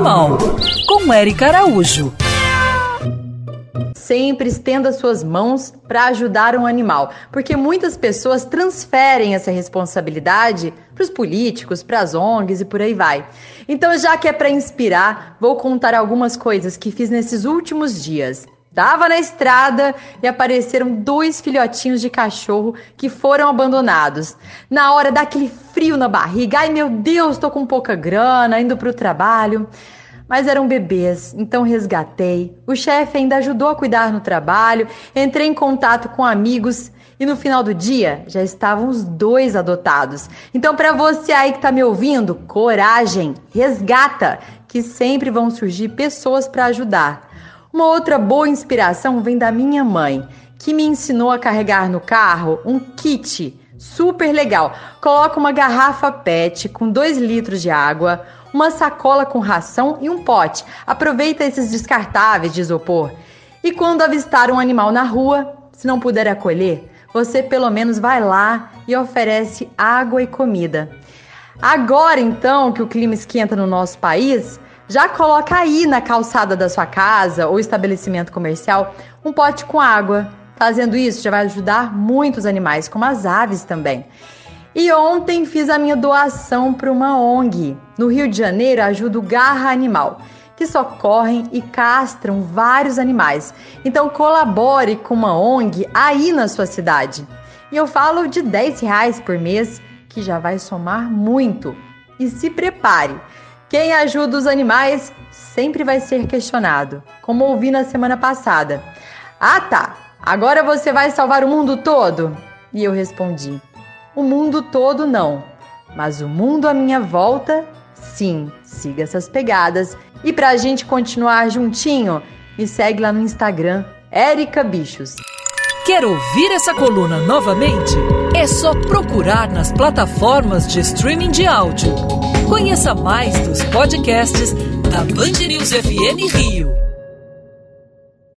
Animal, com Eric Araújo. Sempre estenda suas mãos para ajudar um animal, porque muitas pessoas transferem essa responsabilidade para os políticos, para as ONGs e por aí vai. Então, já que é para inspirar, vou contar algumas coisas que fiz nesses últimos dias. Tava na estrada e apareceram dois filhotinhos de cachorro que foram abandonados. Na hora daquele frio na barriga, ai meu Deus, tô com pouca grana, indo pro trabalho. Mas eram bebês, então resgatei. O chefe ainda ajudou a cuidar no trabalho, entrei em contato com amigos e no final do dia já estavam os dois adotados. Então, para você aí que tá me ouvindo, coragem, resgata, que sempre vão surgir pessoas para ajudar. Uma outra boa inspiração vem da minha mãe, que me ensinou a carregar no carro um kit super legal. Coloca uma garrafa PET com 2 litros de água, uma sacola com ração e um pote. Aproveita esses descartáveis de isopor. E quando avistar um animal na rua, se não puder acolher, você pelo menos vai lá e oferece água e comida. Agora então que o clima esquenta no nosso país, já coloca aí na calçada da sua casa ou estabelecimento comercial um pote com água. Fazendo isso já vai ajudar muitos animais, como as aves também. E ontem fiz a minha doação para uma ONG. No Rio de Janeiro, ajudo Garra Animal, que socorrem e castram vários animais. Então colabore com uma ONG aí na sua cidade. E eu falo de 10 reais por mês, que já vai somar muito. E se prepare! Quem ajuda os animais sempre vai ser questionado, como ouvi na semana passada. Ah, tá. Agora você vai salvar o mundo todo? E eu respondi: O mundo todo não, mas o mundo à minha volta, sim. Siga essas pegadas. E pra gente continuar juntinho, me segue lá no Instagram, Erica Bichos. Quer ouvir essa coluna novamente? É só procurar nas plataformas de streaming de áudio. Conheça mais dos podcasts da Band News FM Rio.